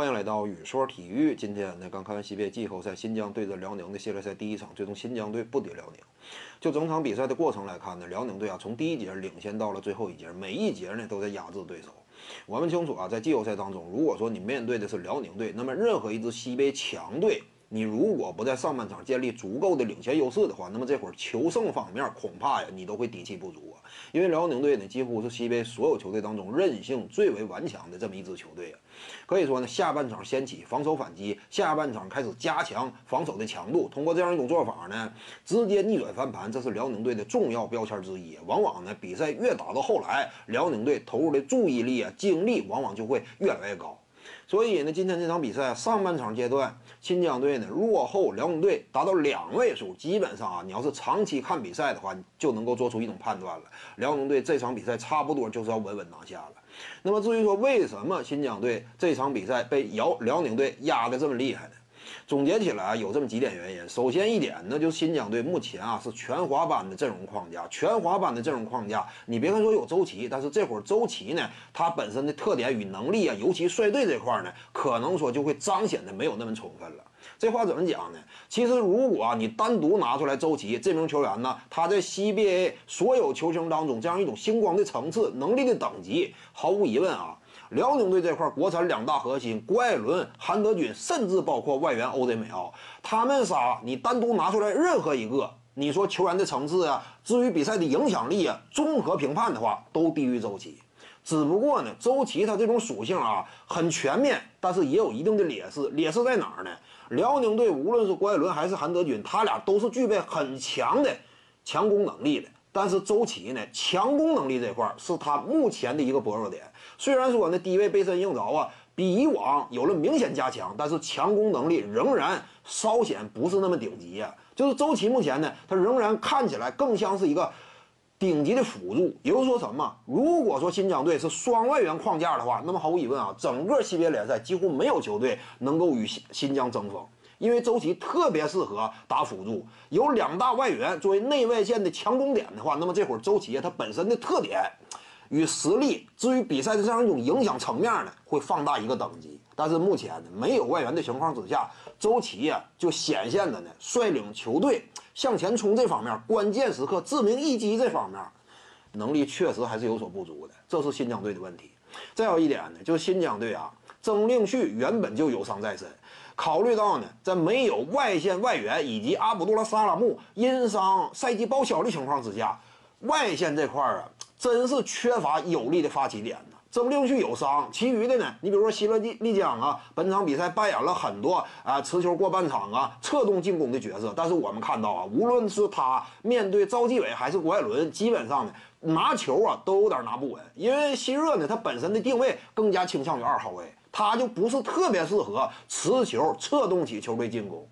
欢迎来到雨说体育。今天呢，刚看完 CBA 季后赛，新疆对着辽宁的系列赛第一场，最终新疆队不敌辽宁。就整场比赛的过程来看呢，辽宁队啊，从第一节领先到了最后一节，每一节呢都在压制对手。我们清楚啊，在季后赛当中，如果说你面对的是辽宁队，那么任何一支西北强队。你如果不在上半场建立足够的领先优势的话，那么这会儿求胜方面恐怕呀你都会底气不足。因为辽宁队呢几乎是西北所有球队当中韧性最为顽强的这么一支球队啊。可以说呢，下半场掀起防守反击，下半场开始加强防守的强度，通过这样一种做法呢，直接逆转翻盘，这是辽宁队的重要标签之一。往往呢，比赛越打到后来，辽宁队投入的注意力啊精力往往就会越来越高。所以呢，今天这场比赛上半场阶段，新疆队呢落后辽宁队达到两位数，基本上啊，你要是长期看比赛的话，就能够做出一种判断了。辽宁队这场比赛差不多就是要稳稳拿下了。那么至于说为什么新疆队这场比赛被辽辽宁队压的这么厉害呢？总结起来，有这么几点原因。首先一点，那就是新疆队目前啊是全华班的阵容框架，全华班的阵容框架。你别看说有周琦，但是这会儿周琦呢，他本身的特点与能力啊，尤其率队这块呢，可能说就会彰显的没有那么充分了。这话怎么讲呢？其实如果你单独拿出来周琦这名球员呢，他在 CBA 所有球星当中这样一种星光的层次、能力的等级，毫无疑问啊。辽宁队这块国产两大核心郭艾伦、韩德君，甚至包括外援 OJ 美奥，他们仨你单独拿出来任何一个，你说球员的层次啊，至于比赛的影响力啊，综合评判的话，都低于周琦。只不过呢，周琦他这种属性啊很全面，但是也有一定的劣势。劣势在哪儿呢？辽宁队无论是郭艾伦还是韩德君，他俩都是具备很强的强攻能力的。但是周琦呢，强攻能力这块是他目前的一个薄弱点。虽然说呢，低位背身硬着啊，比以往有了明显加强，但是强攻能力仍然稍显不是那么顶级呀。就是周琦目前呢，他仍然看起来更像是一个顶级的辅助。也就是说什么？如果说新疆队是双外援框架的话，那么毫无疑问啊，整个西边联赛几乎没有球队能够与新新疆争锋。因为周琦特别适合打辅助，有两大外援作为内外线的强攻点的话，那么这会儿周琦他本身的特点与实力，至于比赛的这样一种影响层面呢，会放大一个等级。但是目前呢，没有外援的情况之下，周琦呀就显现的呢，率领球队向前冲这方面，关键时刻致命一击这方面，能力确实还是有所不足的，这是新疆队的问题。再有一点呢，就是新疆队啊，曾令旭原本就有伤在身。考虑到呢，在没有外线外援以及阿卜杜拉萨拉木因伤赛季报销的情况之下，外线这块儿啊，真是缺乏有力的发起点呢。曾令旭有伤，其余的呢，你比如说希勒利利江啊，本场比赛扮演了很多啊持球过半场啊，策动进攻的角色。但是我们看到啊，无论是他面对赵继伟还是郭艾伦，基本上呢拿球啊都有点拿不稳，因为希热呢他本身的定位更加倾向于二号位。他就不是特别适合持球策动起球队进攻，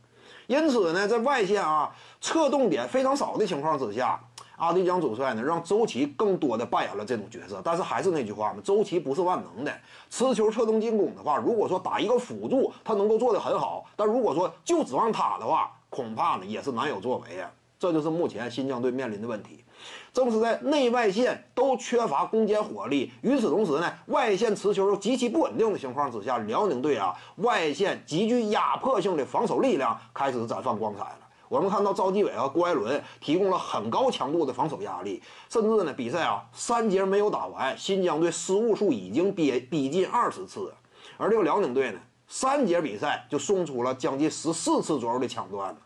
因此呢，在外线啊策动点非常少的情况之下，阿迪江主帅呢让周琦更多的扮演了这种角色。但是还是那句话嘛，周琦不是万能的，持球策动进攻的话，如果说打一个辅助，他能够做得很好，但如果说就指望他的话，恐怕呢也是难有作为呀。这就是目前新疆队面临的问题。正是在内外线都缺乏攻坚火力，与此同时呢，外线持球又极其不稳定的情况之下，辽宁队啊，外线极具压迫性的防守力量开始绽放光彩了。我们看到赵继伟和郭艾伦提供了很高强度的防守压力，甚至呢，比赛啊三节没有打完，新疆队失误数已经逼逼近二十次，而这个辽宁队呢，三节比赛就送出了将近十四次左右的抢断了。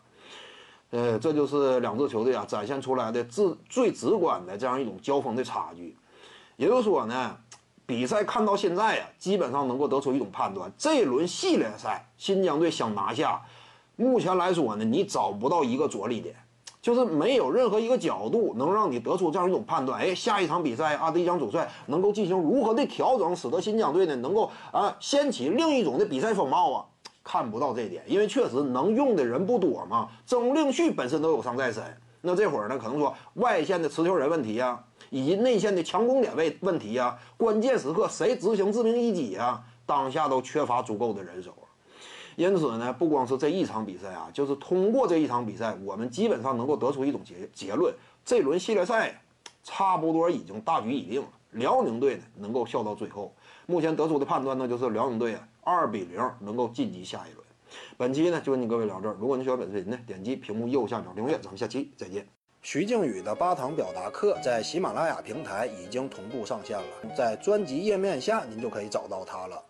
呃，这就是两支球队啊展现出来的最最直观的这样一种交锋的差距。也就是说呢，比赛看到现在啊，基本上能够得出一种判断：这一轮系列赛，新疆队想拿下，目前来说呢，你找不到一个着力点，就是没有任何一个角度能让你得出这样一种判断。哎，下一场比赛，阿迪江主帅能够进行如何的调整，使得新疆队呢能够啊掀起另一种的比赛风貌啊？看不到这点，因为确实能用的人不多嘛。曾令旭本身都有伤在身，那这会儿呢，可能说外线的持球人问题呀，以及内线的强攻点位问题呀，关键时刻谁执行致命一击呀，当下都缺乏足够的人手。因此呢，不光是这一场比赛啊，就是通过这一场比赛，我们基本上能够得出一种结结论：这轮系列赛差不多已经大局已定了。辽宁队呢能够笑到最后，目前得出的判断呢，就是辽宁队啊二比零能够晋级下一轮。本期呢就跟你各位聊这儿，如果你喜欢本视频呢，点击屏幕右下角订阅，咱们下期再见。徐静宇的八堂表达课在喜马拉雅平台已经同步上线了，在专辑页面下您就可以找到它了。